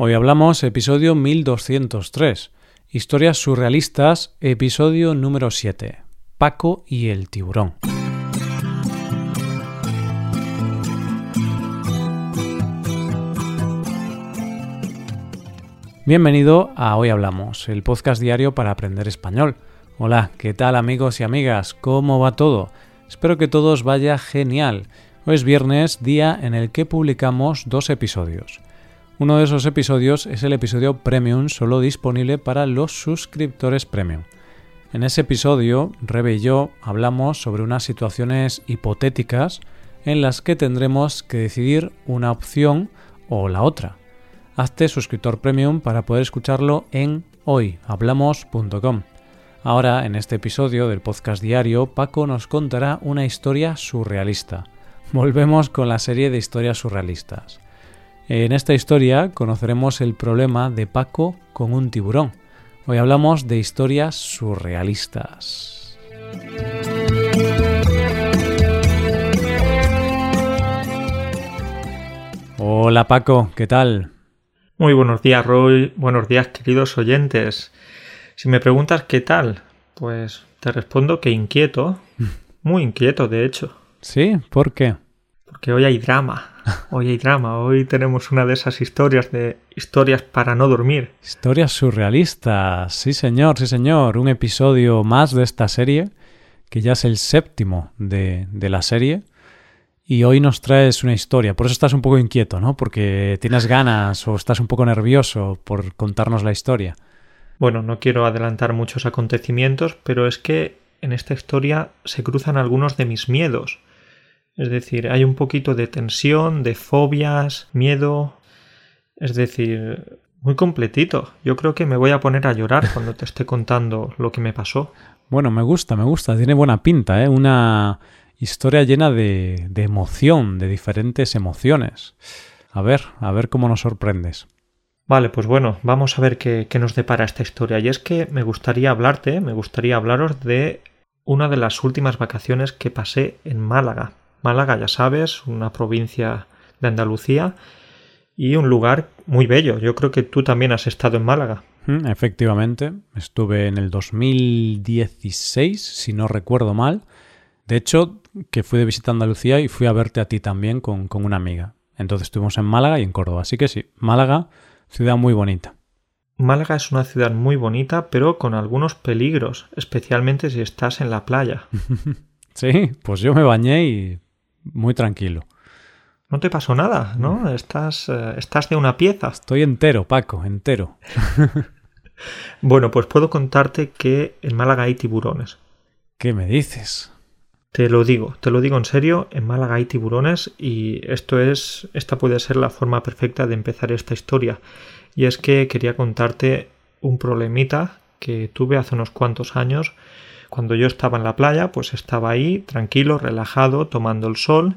Hoy hablamos episodio 1203, Historias surrealistas, episodio número 7, Paco y el tiburón. Bienvenido a Hoy Hablamos, el podcast diario para aprender español. Hola, ¿qué tal amigos y amigas? ¿Cómo va todo? Espero que todos vaya genial. Hoy es viernes, día en el que publicamos dos episodios. Uno de esos episodios es el episodio Premium, solo disponible para los suscriptores Premium. En ese episodio, Rebe y yo hablamos sobre unas situaciones hipotéticas en las que tendremos que decidir una opción o la otra. Hazte suscriptor premium para poder escucharlo en hoyhablamos.com. Ahora, en este episodio del podcast diario, Paco nos contará una historia surrealista. Volvemos con la serie de historias surrealistas. En esta historia conoceremos el problema de Paco con un tiburón. Hoy hablamos de historias surrealistas. Hola Paco, ¿qué tal? Muy buenos días, Roy. Buenos días, queridos oyentes. Si me preguntas qué tal, pues te respondo que inquieto. Muy inquieto, de hecho. ¿Sí? ¿Por qué? Porque hoy hay drama. Hoy hay drama. Hoy tenemos una de esas historias de historias para no dormir. Historias surrealistas. Sí, señor, sí, señor. Un episodio más de esta serie, que ya es el séptimo de, de la serie y hoy nos traes una historia. Por eso estás un poco inquieto, ¿no? Porque tienes ganas o estás un poco nervioso por contarnos la historia. Bueno, no quiero adelantar muchos acontecimientos, pero es que en esta historia se cruzan algunos de mis miedos. Es decir, hay un poquito de tensión, de fobias, miedo. Es decir, muy completito. Yo creo que me voy a poner a llorar cuando te esté contando lo que me pasó. Bueno, me gusta, me gusta. Tiene buena pinta, ¿eh? Una historia llena de, de emoción, de diferentes emociones. A ver, a ver cómo nos sorprendes. Vale, pues bueno, vamos a ver qué, qué, nos depara esta historia. Y es que me gustaría hablarte, me gustaría hablaros de una de las últimas vacaciones que pasé en Málaga. Málaga, ya sabes, una provincia de Andalucía y un lugar muy bello. Yo creo que tú también has estado en Málaga. Mm, efectivamente, estuve en el 2016, si no recuerdo mal. De hecho, que fui de visita a Andalucía y fui a verte a ti también con, con una amiga. Entonces estuvimos en Málaga y en Córdoba. Así que sí, Málaga, ciudad muy bonita. Málaga es una ciudad muy bonita, pero con algunos peligros, especialmente si estás en la playa. sí, pues yo me bañé y muy tranquilo. No te pasó nada, ¿no? Estás, eh, estás de una pieza. Estoy entero, Paco, entero. bueno, pues puedo contarte que en Málaga hay tiburones. ¿Qué me dices? Te lo digo, te lo digo en serio, en Málaga hay tiburones y esto es, esta puede ser la forma perfecta de empezar esta historia. Y es que quería contarte un problemita que tuve hace unos cuantos años. Cuando yo estaba en la playa, pues estaba ahí, tranquilo, relajado, tomando el sol,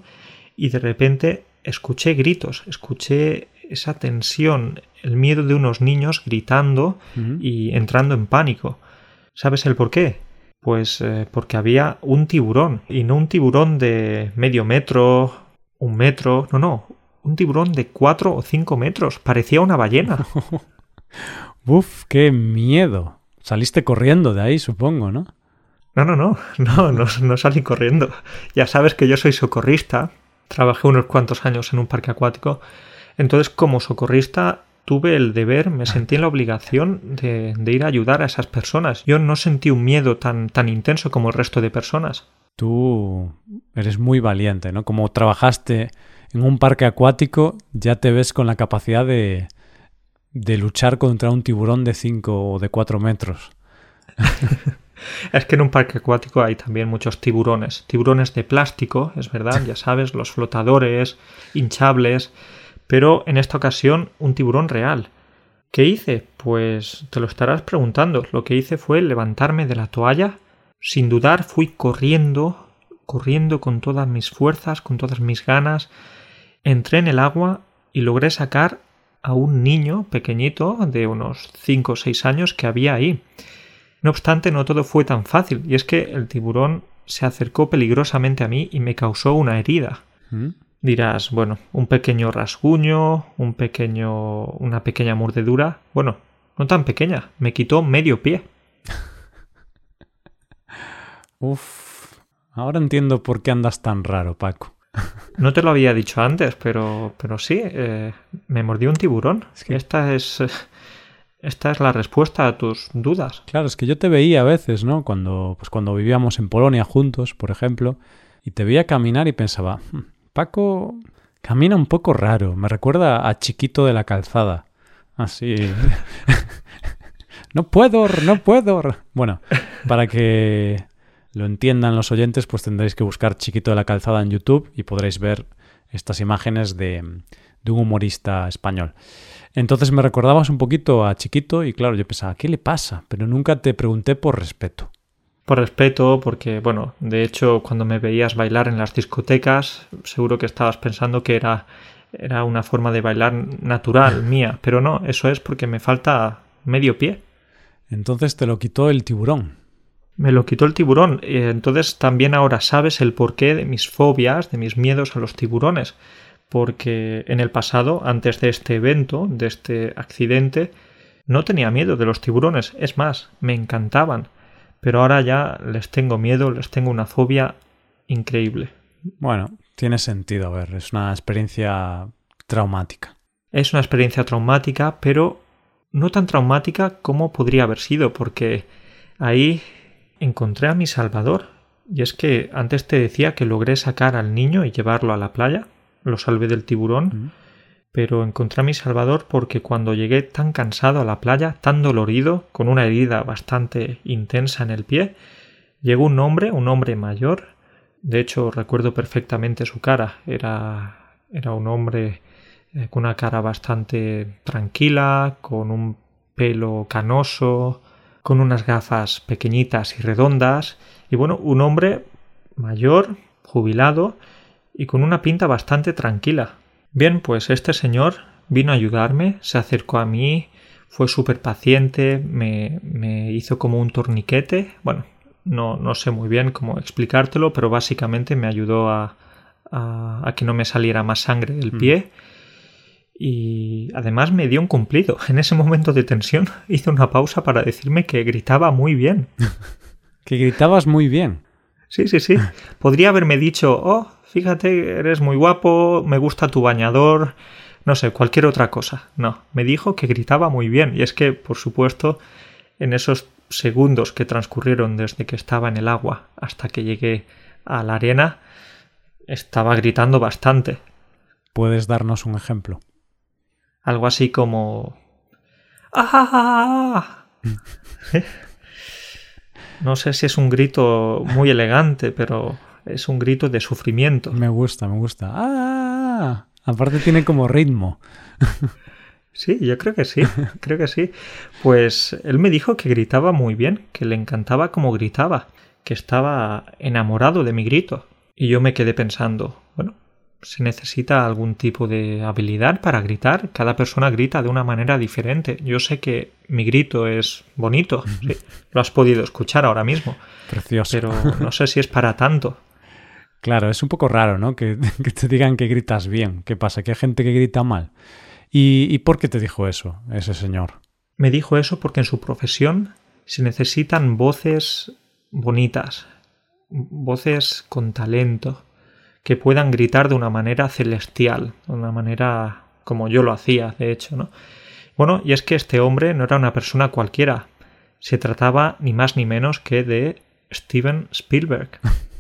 y de repente escuché gritos, escuché esa tensión, el miedo de unos niños gritando uh -huh. y entrando en pánico. ¿Sabes el por qué? Pues eh, porque había un tiburón, y no un tiburón de medio metro, un metro, no, no, un tiburón de cuatro o cinco metros, parecía una ballena. Uf, qué miedo. Saliste corriendo de ahí, supongo, ¿no? No, no, no, no, no, no salí corriendo. Ya sabes que yo soy socorrista, trabajé unos cuantos años en un parque acuático, entonces como socorrista tuve el deber, me sentí en la obligación de, de, ir a ayudar a esas personas. Yo no sentí un miedo tan, tan intenso como el resto de personas. Tú eres muy valiente, ¿no? Como trabajaste en un parque acuático, ya te ves con la capacidad de, de luchar contra un tiburón de 5 o de 4 metros. es que en un parque acuático hay también muchos tiburones. Tiburones de plástico, es verdad, ya sabes, los flotadores, hinchables pero en esta ocasión un tiburón real. ¿Qué hice? Pues te lo estarás preguntando. Lo que hice fue levantarme de la toalla. Sin dudar fui corriendo, corriendo con todas mis fuerzas, con todas mis ganas. Entré en el agua y logré sacar a un niño pequeñito de unos cinco o seis años que había ahí. No obstante, no todo fue tan fácil, y es que el tiburón se acercó peligrosamente a mí y me causó una herida. ¿Mm? Dirás, bueno, un pequeño rasguño, un pequeño, una pequeña mordedura. Bueno, no tan pequeña, me quitó medio pie. Uf, ahora entiendo por qué andas tan raro, Paco. No te lo había dicho antes, pero, pero sí, eh, me mordió un tiburón. Es que esta es, esta es la respuesta a tus dudas. Claro, es que yo te veía a veces, ¿no? Cuando, pues cuando vivíamos en Polonia juntos, por ejemplo, y te veía caminar y pensaba, hmm, Paco camina un poco raro, me recuerda a Chiquito de la Calzada. Así. no puedo, no puedo. Bueno, para que lo entiendan los oyentes, pues tendréis que buscar Chiquito de la Calzada en YouTube y podréis ver estas imágenes de, de un humorista español. Entonces me recordabas un poquito a Chiquito y claro, yo pensaba, ¿qué le pasa? Pero nunca te pregunté por respeto. Por respeto, porque, bueno, de hecho, cuando me veías bailar en las discotecas, seguro que estabas pensando que era, era una forma de bailar natural mía, pero no, eso es porque me falta medio pie. Entonces te lo quitó el tiburón. Me lo quitó el tiburón. Entonces también ahora sabes el porqué de mis fobias, de mis miedos a los tiburones. Porque en el pasado, antes de este evento, de este accidente, no tenía miedo de los tiburones. Es más, me encantaban. Pero ahora ya les tengo miedo, les tengo una fobia increíble. Bueno, tiene sentido, a ver, es una experiencia traumática. Es una experiencia traumática, pero no tan traumática como podría haber sido, porque ahí encontré a mi Salvador. Y es que antes te decía que logré sacar al niño y llevarlo a la playa, lo salvé del tiburón, pero encontré a mi Salvador porque cuando llegué tan cansado a la playa, tan dolorido, con una herida bastante intensa en el pie, llegó un hombre, un hombre mayor, de hecho recuerdo perfectamente su cara, era, era un hombre eh, con una cara bastante tranquila, con un pelo canoso, con unas gafas pequeñitas y redondas, y bueno, un hombre mayor, jubilado, y con una pinta bastante tranquila. Bien, pues este señor vino a ayudarme, se acercó a mí, fue súper paciente, me, me, hizo como un torniquete, bueno, no, no sé muy bien cómo explicártelo, pero básicamente me ayudó a, a, a que no me saliera más sangre del mm. pie y además me dio un cumplido. En ese momento de tensión hizo una pausa para decirme que gritaba muy bien. que gritabas muy bien. Sí, sí, sí. Podría haberme dicho, oh, fíjate, eres muy guapo, me gusta tu bañador, no sé, cualquier otra cosa. No, me dijo que gritaba muy bien. Y es que, por supuesto, en esos segundos que transcurrieron desde que estaba en el agua hasta que llegué a la arena, estaba gritando bastante. ¿Puedes darnos un ejemplo? Algo así como... ¡Ah! no sé si es un grito muy elegante, pero es un grito de sufrimiento. Me gusta, me gusta. ¡Ah! Aparte tiene como ritmo. Sí, yo creo que sí, creo que sí. Pues él me dijo que gritaba muy bien, que le encantaba como gritaba, que estaba enamorado de mi grito. Y yo me quedé pensando, bueno, se necesita algún tipo de habilidad para gritar. Cada persona grita de una manera diferente. Yo sé que mi grito es bonito, lo has podido escuchar ahora mismo. Precioso. Pero no sé si es para tanto. Claro, es un poco raro, ¿no? Que, te digan que gritas bien. ¿Qué pasa? Que hay gente que grita mal. ¿Y, ¿Y por qué te dijo eso ese señor? Me dijo eso porque en su profesión se necesitan voces bonitas, voces con talento que puedan gritar de una manera celestial, de una manera como yo lo hacía, de hecho, ¿no? Bueno, y es que este hombre no era una persona cualquiera. Se trataba ni más ni menos que de Steven Spielberg.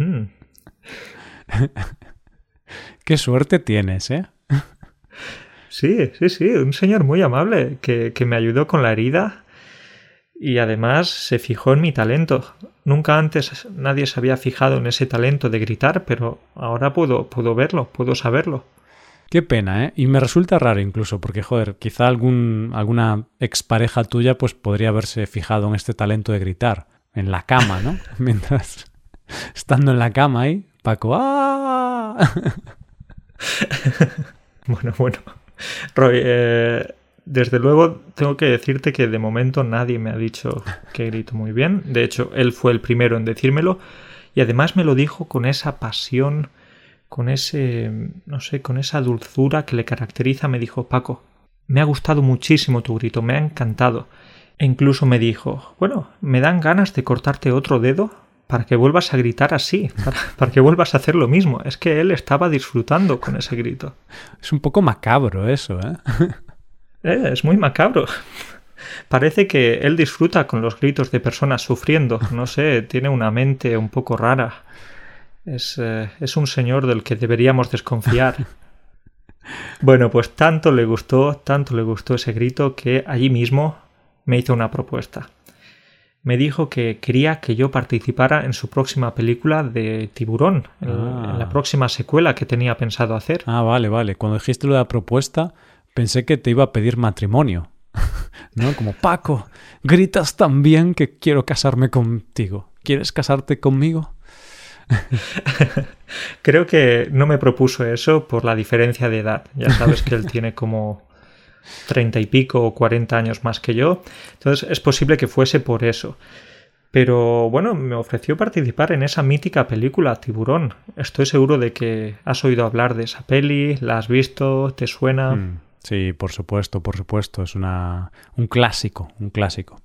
Hmm. Qué suerte tienes, ¿eh? Sí, sí, sí, un señor muy amable que, que me ayudó con la herida y además se fijó en mi talento. Nunca antes nadie se había fijado en ese talento de gritar, pero ahora puedo, puedo verlo, puedo saberlo. Qué pena, ¿eh? Y me resulta raro incluso, porque, joder, quizá algún, alguna expareja tuya pues podría haberse fijado en este talento de gritar, en la cama, ¿no? Mientras, estando en la cama ahí, Paco, ¡ah! bueno, bueno. Roy, eh, desde luego tengo que decirte que de momento nadie me ha dicho que grito muy bien. De hecho, él fue el primero en decírmelo y además me lo dijo con esa pasión, con ese, no sé, con esa dulzura que le caracteriza, me dijo Paco, me ha gustado muchísimo tu grito, me ha encantado. E incluso me dijo, bueno, me dan ganas de cortarte otro dedo para que vuelvas a gritar así, para, que vuelvas a hacer lo mismo. Es que él estaba disfrutando con ese grito. Es un poco macabro eso, ¿eh? eh es muy macabro. Parece que él disfruta con los gritos de personas sufriendo. No sé, tiene una mente un poco rara. Eh, es, un señor del que deberíamos desconfiar. bueno, pues tanto le gustó, tanto le gustó ese grito que allí mismo me hizo una propuesta. Me dijo que quería que yo participara en su próxima película de Tiburón, en, la ah. próxima secuela que tenía pensado hacer. Ah, vale, vale. Cuando dijiste lo de la propuesta, pensé que te iba a pedir matrimonio. ¿No? Como Paco, gritas tan bien que quiero casarme contigo. ¿Quieres casarte conmigo? Creo que no me propuso eso por la diferencia de edad. Ya sabes que él tiene como treinta y pico o cuarenta años más que yo. Entonces es posible que fuese por eso. Pero bueno, me ofreció participar en esa mítica película Tiburón. Estoy seguro de que has oído hablar de esa peli, la has visto, te suena. Mm, sí, por supuesto, por supuesto. Es una, un clásico, un clásico.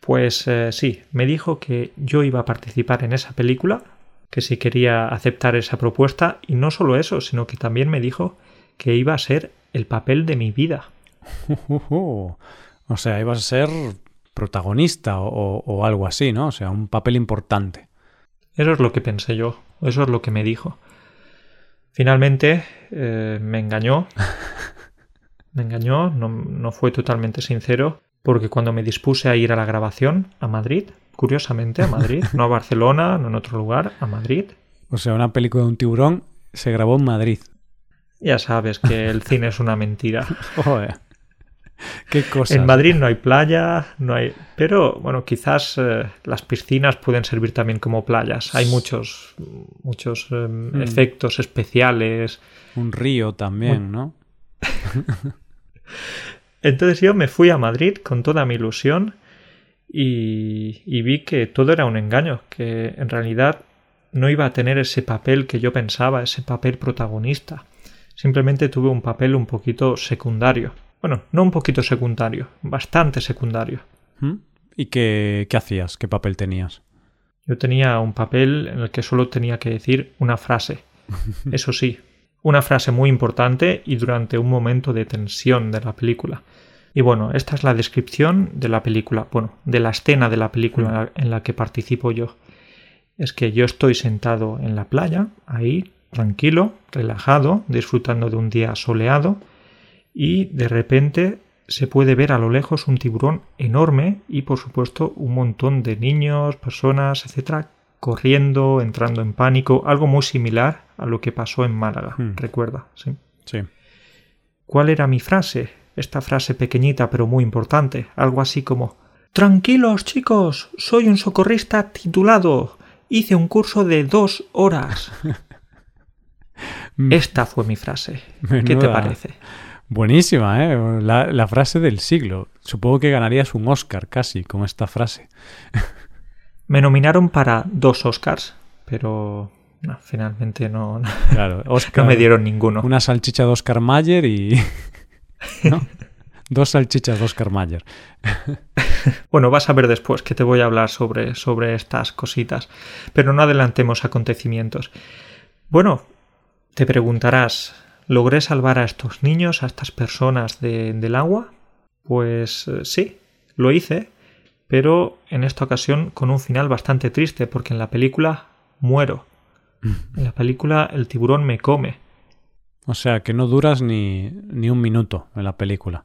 Pues eh, sí, me dijo que yo iba a participar en esa película que si quería aceptar esa propuesta y no solo eso, sino que también me dijo que iba a ser el papel de mi vida. O sea, iba a ser protagonista o, algo así, ¿no? O sea, un papel importante. Eso es lo que pensé yo, eso es lo que me dijo. Finalmente eh, me engañó, me engañó, no, no fue totalmente sincero, porque cuando me dispuse a ir a la grabación a Madrid, curiosamente, a Madrid. No a Barcelona, no en otro lugar, a Madrid. O sea, una película de un tiburón se grabó en Madrid. Ya sabes que el cine es una mentira. Joder. Qué cosa. En Madrid no hay playa, no hay. Pero bueno, quizás eh, las piscinas pueden servir también como playas. Hay muchos, muchos em, mm. efectos especiales. Un río también, ¿no? Entonces yo me fui a Madrid con toda mi ilusión y, vi que todo era un engaño, que en realidad no iba a tener ese papel que yo pensaba, ese papel protagonista. Simplemente tuve un papel un poquito secundario. Bueno, no un poquito secundario, bastante secundario. ¿Mm? ¿Y qué, qué hacías? ¿Qué papel tenías? Yo tenía un papel en el que solo tenía que decir una frase. Eso sí, una frase muy importante y durante un momento de tensión de la película. Y bueno, esta es la descripción de la película, bueno, de la escena de la película en la que participo yo. Es que yo estoy sentado en la playa, ahí, tranquilo, relajado, disfrutando de un día soleado, y de repente se puede ver a lo lejos un tiburón enorme y por supuesto un montón de niños, personas, etcétera, corriendo, entrando en pánico, algo muy similar a lo que pasó en Málaga, hmm. recuerda, ¿sí? Sí. ¿Cuál era mi frase? esta frase pequeñita pero muy importante, algo así como Tranquilos, chicos, soy un socorrista titulado. Hice un curso de dos horas. Esta fue mi frase. ¿Qué te parece? Buenísima, ¿eh? La, frase del siglo. Supongo que ganarías un Oscar casi con esta frase. Me nominaron para dos Oscars, pero finalmente no, claro, no me dieron ninguno. Una salchicha de Oscar Mayer y... Dos salchichas de Oscar Mayer. bueno, vas a ver después que te voy a hablar sobre, sobre estas cositas, pero no adelantemos acontecimientos. Bueno, te preguntarás, ¿logré salvar a estos niños, a estas personas del agua? Pues eh, sí, lo hice, pero en esta ocasión con un final bastante triste, porque en la película muero. En la película el tiburón me come. O sea, que no duras ni, ni un minuto en la película.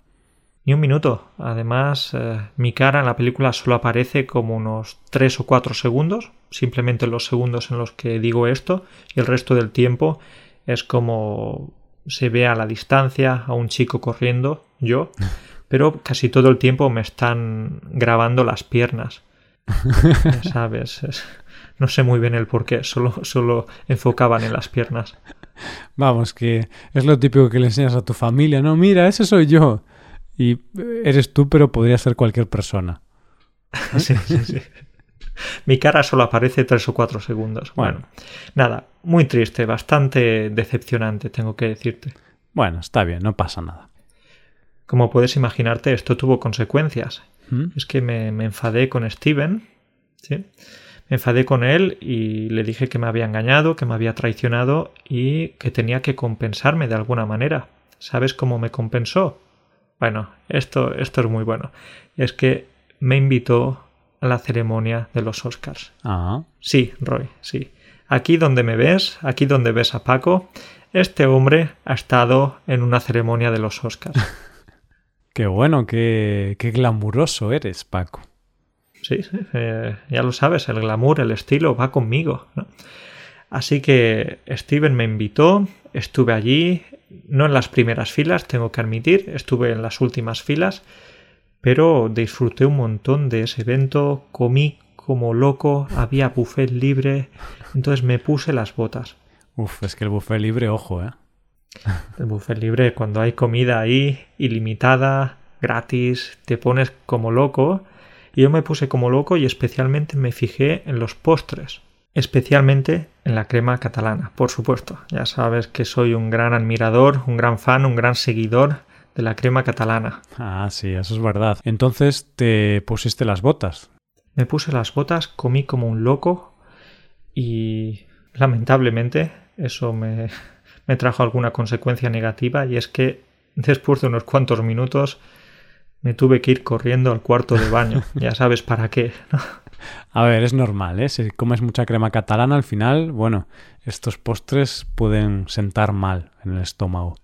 Ni un minuto. Además, eh, mi cara en la película solo aparece como unos tres o cuatro segundos, simplemente los segundos en los que digo esto, y el resto del tiempo es como se ve a la distancia a un chico corriendo, yo, pero casi todo el tiempo me están grabando las piernas. Ya sabes, no sé muy bien el por qué, solo, solo enfocaban en las piernas. Vamos, que es lo típico que le enseñas a tu familia, no, mira, ese soy yo. Y eres tú, pero podría ser cualquier persona. sí, sí, sí. Mi cara solo aparece tres o cuatro segundos. Bueno, nada, muy triste, bastante decepcionante, tengo que decirte. Bueno, está bien, no pasa nada. Como puedes imaginarte, esto tuvo consecuencias. ¿Mm? Es que me, me enfadé con Steven, ¿sí? Me enfadé con él y le dije que me había engañado, que me había traicionado y que tenía que compensarme de alguna manera. ¿Sabes cómo me compensó? Bueno, esto, esto es muy bueno. Es que me invitó a la ceremonia de los Oscars. Ah, Sí, Roy, sí. Aquí donde me ves, aquí donde ves a Paco, este hombre ha estado en una ceremonia de los Oscars. qué bueno, qué, qué glamuroso eres, Paco. Sí, sí, eh, ya lo sabes, el glamour, el estilo va conmigo. ¿no? Así que Steven me invitó, estuve allí, no en las primeras filas, tengo que admitir, estuve en las últimas filas, pero disfruté un montón de ese evento, comí como loco, había buffet libre, entonces me puse las botas. Uf, es que el buffet libre, ojo, ¿eh? El buffet libre, cuando hay comida ahí, ilimitada, gratis, te pones como loco. Y yo me puse como loco y especialmente me fijé en los postres. Especialmente en la crema catalana, por supuesto. Ya sabes que soy un gran admirador, un gran fan, un gran seguidor de la crema catalana. Ah, sí, eso es verdad. Entonces te pusiste las botas. Me puse las botas, comí como un loco y lamentablemente eso me, me trajo alguna consecuencia negativa y es que después de unos cuantos minutos me tuve que ir corriendo al cuarto de baño. Ya sabes para qué. ¿no? A ver, es normal, ¿eh? Si comes mucha crema catalana, al final, bueno, estos postres pueden sentar mal en el estómago.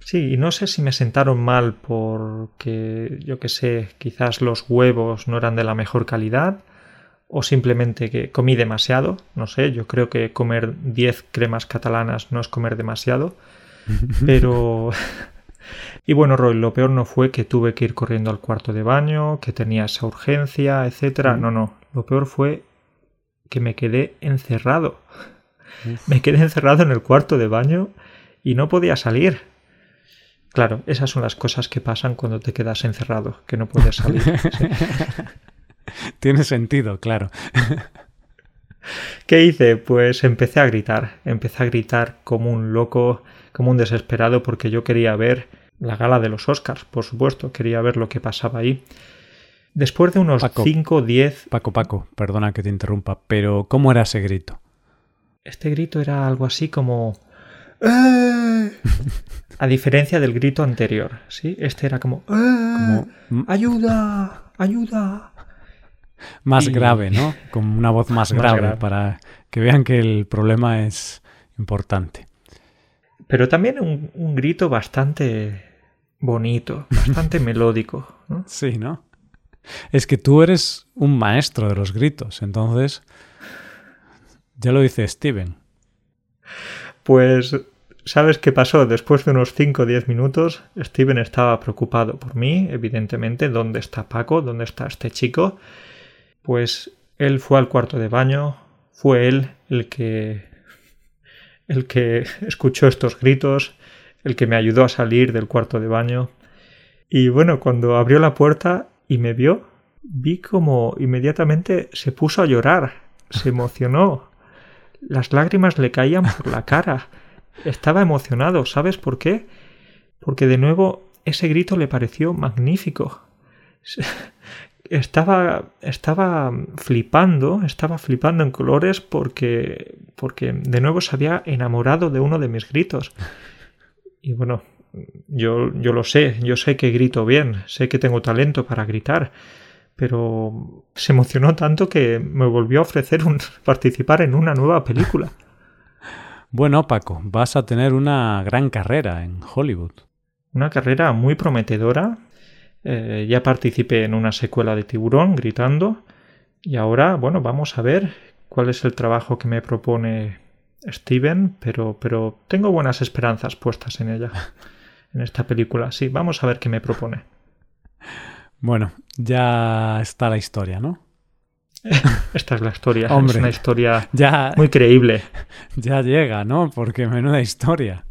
Sí, y no sé si me sentaron mal porque, yo qué sé, quizás los huevos no eran de la mejor calidad o simplemente que comí demasiado. No sé, yo creo que comer 10 cremas catalanas no es comer demasiado. Pero... Y bueno, Roy, lo peor no fue que tuve que ir corriendo al cuarto de baño, que tenía esa urgencia, etcétera. No, no. Lo peor fue que me quedé encerrado. Me quedé encerrado en el cuarto de baño y no podía salir. Claro, esas son las cosas que pasan cuando te quedas encerrado, que no puedes salir. Sí. Tiene sentido, claro. ¿Qué hice? Pues empecé a gritar, empecé a gritar como un loco, como un desesperado, porque yo quería ver la gala de los Oscars, por supuesto, quería ver lo que pasaba ahí. Después de unos Paco. 5 o 10, Paco, Paco, perdona que te interrumpa, pero ¿cómo era ese grito? este grito era algo así como... A diferencia del grito anterior, ¿sí? Este era como... "¡Eh! Como m- ¡Ayuda! ¡Ayuda! más Y- grave, ¿no? Con una voz más, Más grave, grave. para que vean que el problema es importante. Pero también un, un grito bastante bonito, bastante melódico, ¿no? Sí, ¿no? Es que tú eres un maestro de los gritos, entonces ya lo dice Steven. Pues, ¿sabes qué pasó? Después de unos 5 o 10 minutos, Steven estaba preocupado por mí, evidentemente. ¿Dónde está Paco? ¿Dónde está este chico? Pues él fue al cuarto de baño, fue él el que. el que escuchó estos gritos, el que me ayudó a salir del cuarto de baño. Y bueno, cuando abrió la puerta y me vio, vi como inmediatamente se puso a llorar, se emocionó. Las lágrimas le caían por la cara. Estaba emocionado, ¿sabes por qué? Porque de nuevo ese grito le pareció magnífico. Estaba, estaba flipando, estaba flipando en colores porque, porque de nuevo se había enamorado de uno de mis gritos. Y bueno, yo, yo lo sé, yo sé que grito bien, sé que tengo talento para gritar, pero se emocionó tanto que me volvió a ofrecer un, participar en una nueva película. Bueno, Paco, vas a tener una gran carrera en Hollywood. Una carrera muy prometedora. Eh, ya participé en una secuela de Tiburón gritando. Y ahora, bueno, vamos a ver cuál es el trabajo que me propone Steven, pero, pero tengo buenas esperanzas puestas en ella, en esta película. Sí, vamos a ver qué me propone. Bueno, ya está la historia, ¿no? Esta es la historia. Hombre. Es una historia Ya, muy creíble. ya llega, ¿no? Porque menuda historia.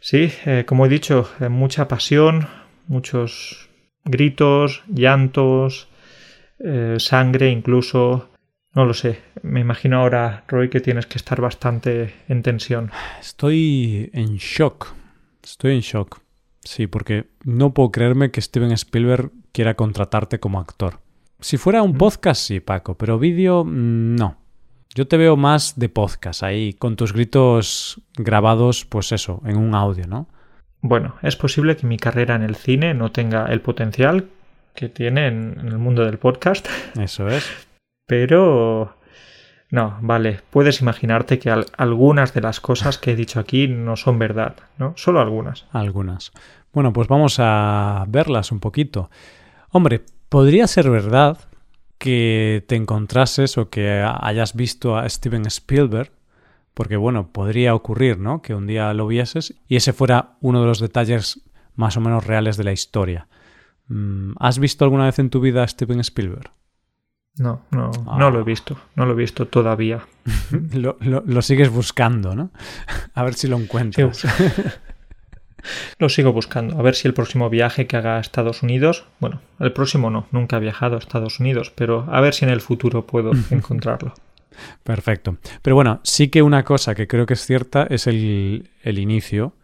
Sí, eh, como he dicho, eh, mucha pasión, muchos gritos, llantos, eh, sangre, incluso. No lo sé. Me imagino ahora, Roy, que tienes que estar bastante en tensión. Estoy en shock. Estoy en shock. Sí, porque no puedo creerme que Steven Spielberg quiera contratarte como actor. Si fuera un podcast, sí, Paco, pero vídeo, mm, no. Yo te veo más de podcast ahí, con tus gritos grabados, pues eso, en un audio, ¿no? Bueno, es posible que mi carrera en el cine no tenga el potencial que tiene en, el mundo del podcast. Eso es. Pero... No, vale, puedes imaginarte que algunas de las cosas que he dicho aquí no son verdad, ¿no? Solo algunas. Algunas. Bueno, pues vamos a verlas un poquito. Hombre, podría ser verdad que te encontrases o que hayas visto a Steven Spielberg, porque bueno, podría ocurrir, ¿no? Que un día lo vieses y ese fuera uno de los detalles más o menos reales de la historia. Mm, ¿Has visto alguna vez en tu vida a Steven Spielberg? No, no, no lo he ah. visto, no lo he visto todavía. lo, sigues buscando, ¿no? A ver si lo encuentras. Lo sigo buscando. A ver si el próximo viaje que haga a Estados Unidos, bueno, el próximo no, nunca he viajado a Estados Unidos, pero a ver si en el futuro puedo encontrarlo. Perfecto. Pero bueno, sí que una cosa que creo que es cierta es el, el inicio.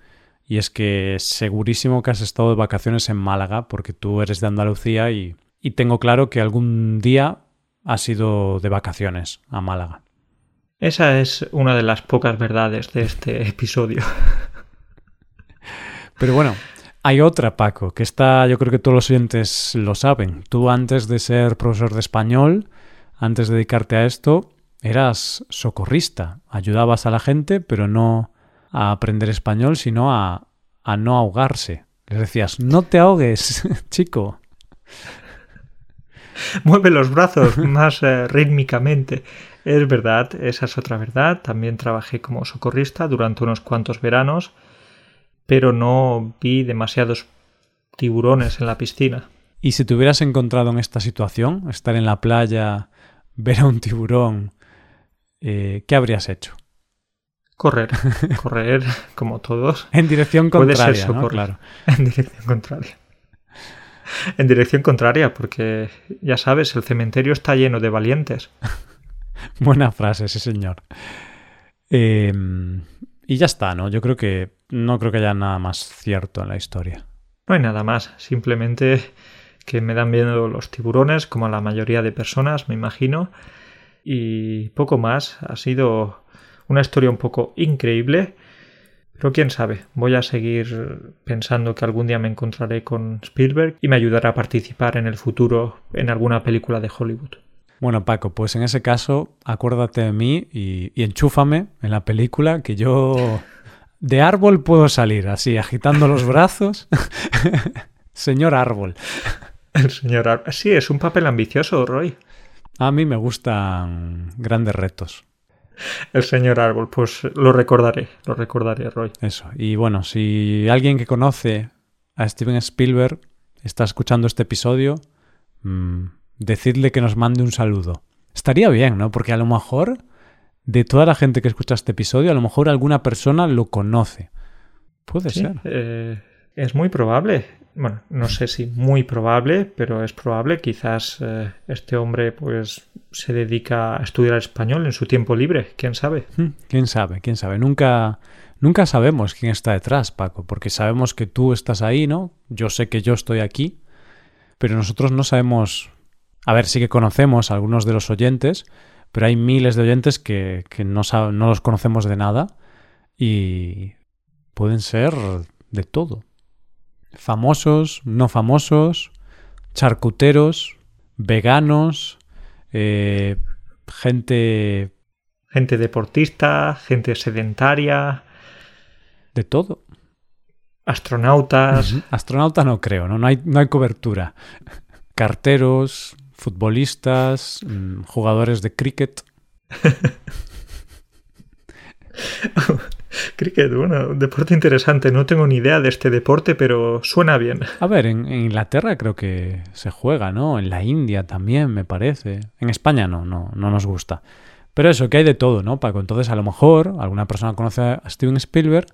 Y es que segurísimo que has estado de vacaciones en Málaga, porque tú eres de Andalucía y, y tengo claro que algún día has ido de vacaciones a Málaga. Esa es una de las pocas verdades de este episodio. Pero bueno, hay otra, Paco, que está, yo creo que todos los oyentes lo saben. Tú antes de ser profesor de español, antes de dedicarte a esto, eras socorrista. Ayudabas a la gente, pero no a aprender español, sino a, a no ahogarse. Les decías, no te ahogues, chico. Mueve los brazos más eh, rítmicamente. Es verdad, esa es otra verdad. También trabajé como socorrista durante unos cuantos veranos pero no vi demasiados tiburones en la piscina. ¿Y si te hubieras encontrado en esta situación, estar en la playa, ver a un tiburón, eh, ¿qué habrías hecho? Correr, correr como todos. En dirección contraria, ¿no? Claro. En dirección contraria. En dirección contraria, porque ya sabes, el cementerio está lleno de valientes. Buena frase, sí señor. Eh, y ya está, ¿no? Yo creo que no creo que haya nada más cierto en la historia. No hay nada más, simplemente que me dan miedo los tiburones, como a la mayoría de personas, me imagino. Y poco más, ha sido una historia un poco increíble. Pero quién sabe, voy a seguir pensando que algún día me encontraré con Spielberg y me ayudará a participar en el futuro en alguna película de Hollywood. Bueno, Paco, pues en ese caso, acuérdate de mí y, enchúfame en la película, que yo de árbol puedo salir, así, agitando los brazos. señor árbol. El señor árbol. Sí, es un papel ambicioso, Roy. A mí me gustan grandes retos. El señor árbol, pues lo recordaré, lo recordaré, Roy. Eso. Y bueno, si alguien que conoce a Steven Spielberg está escuchando este episodio, mmm, decidle que nos mande un saludo. Estaría bien, ¿no? Porque a lo mejor de toda la gente que escucha este episodio, a lo mejor alguna persona lo conoce. Puede ser. Eh, es muy probable. Bueno, no sé si muy probable, pero es probable. Quizás eh, este hombre pues se dedica a estudiar español en su tiempo libre. ¿Quién sabe? Hmm, ¿Quién sabe? ¿Quién sabe? Nunca, nunca sabemos quién está detrás, Paco, porque sabemos que tú estás ahí, ¿no? Yo sé que yo estoy aquí, pero nosotros no sabemos a ver, sí que conocemos a algunos de los oyentes, pero hay miles de oyentes que, no, no los conocemos de nada y pueden ser de todo. Famosos, no famosos, charcuteros, veganos, eh, gente... Gente deportista, gente sedentaria. De todo. Astronautas. Astronauta no creo, ¿no? No hay, no hay cobertura. Carteros, futbolistas, mm, jugadores de cricket. cricket, bueno, un deporte interesante. No tengo ni idea de este deporte, pero suena bien. A ver, en, Inglaterra creo que se juega, ¿no? En la India también, me parece. En España no, no, no nos gusta. Pero eso, que hay de todo, ¿no, Paco? Entonces, a lo mejor alguna persona conoce a Steven Spielberg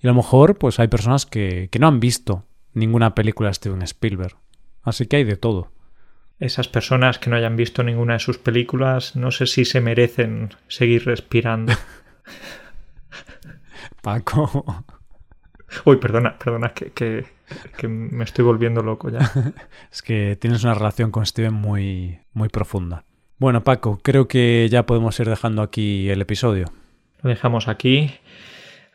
y a lo mejor pues hay personas que, que no han visto ninguna película de Steven Spielberg. Así que hay de todo. Esas personas que no hayan visto ninguna de sus películas, no sé si se merecen seguir respirando. Paco. Uy, perdona, perdona, que, que, me estoy volviendo loco ya. es que tienes una relación con Steven muy, muy profunda. Bueno, Paco, creo que ya podemos ir dejando aquí el episodio. Lo dejamos aquí.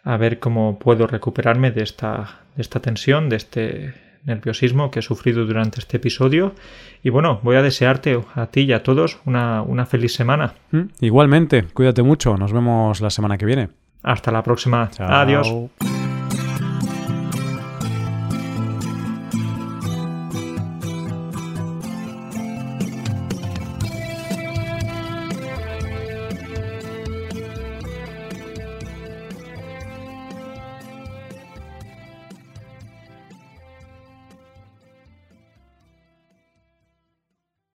A ver cómo puedo recuperarme de esta, de esta tensión, de este nerviosismo que he sufrido durante este episodio. Y bueno, voy a desearte a ti y a todos una, una feliz semana. Mm, igualmente, cuídate mucho. Nos vemos la semana que viene. Hasta la próxima. Adiós.